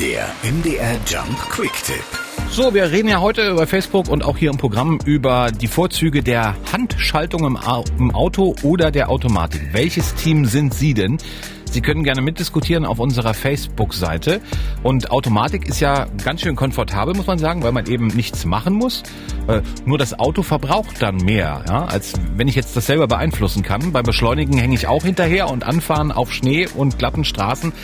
Der MDR Jump Quick Tipp. So, wir reden ja heute bei Facebook und auch hier im Programm über die Vorzüge der Handschaltung im, im Auto oder der Automatik. Welches Team sind Sie denn? Sie können gerne mitdiskutieren auf unserer Facebook-Seite. Und Automatik ist ja ganz schön komfortabel, muss man sagen, weil man eben nichts machen muss. Äh, nur das Auto verbraucht dann mehr, ja, als wenn ich jetzt das selber beeinflussen kann. Beim Beschleunigen hänge ich auch hinterher und anfahren auf Schnee und glatten Straßen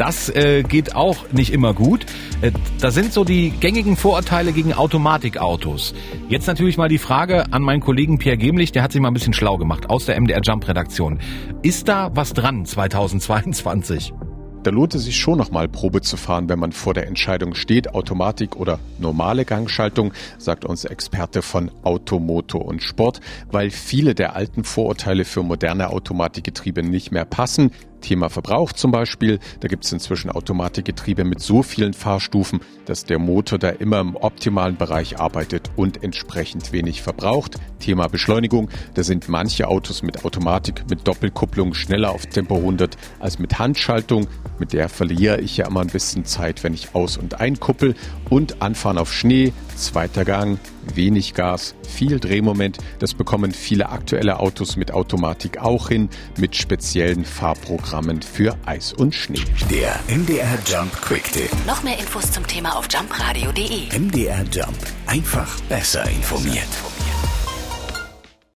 das äh, geht auch nicht immer gut. Äh, da sind so die gängigen Vorurteile gegen Automatikautos. Jetzt natürlich mal die Frage an meinen Kollegen Pierre Gemlich, der hat sich mal ein bisschen schlau gemacht aus der MDR Jump Redaktion. Ist da was dran 2022? Da lohnt es sich schon nochmal Probe zu fahren, wenn man vor der Entscheidung steht, Automatik oder normale Gangschaltung, sagt uns Experte von Automoto und Sport, weil viele der alten Vorurteile für moderne Automatikgetriebe nicht mehr passen. Thema Verbrauch zum Beispiel. Da gibt es inzwischen Automatikgetriebe mit so vielen Fahrstufen, dass der Motor da immer im optimalen Bereich arbeitet und entsprechend wenig verbraucht. Thema Beschleunigung. Da sind manche Autos mit Automatik, mit Doppelkupplung schneller auf Tempo 100 als mit Handschaltung. Mit der verliere ich ja immer ein bisschen Zeit, wenn ich aus- und einkuppel. Und Anfahren auf Schnee, zweiter Gang, wenig Gas, viel Drehmoment. Das bekommen viele aktuelle Autos mit Automatik auch hin, mit speziellen Fahrprogrammen für Eis und Schnee. Der MDR Jump Quick Tipp. Noch mehr Infos zum Thema auf jumpradio.de. MDR Jump. Einfach besser informiert.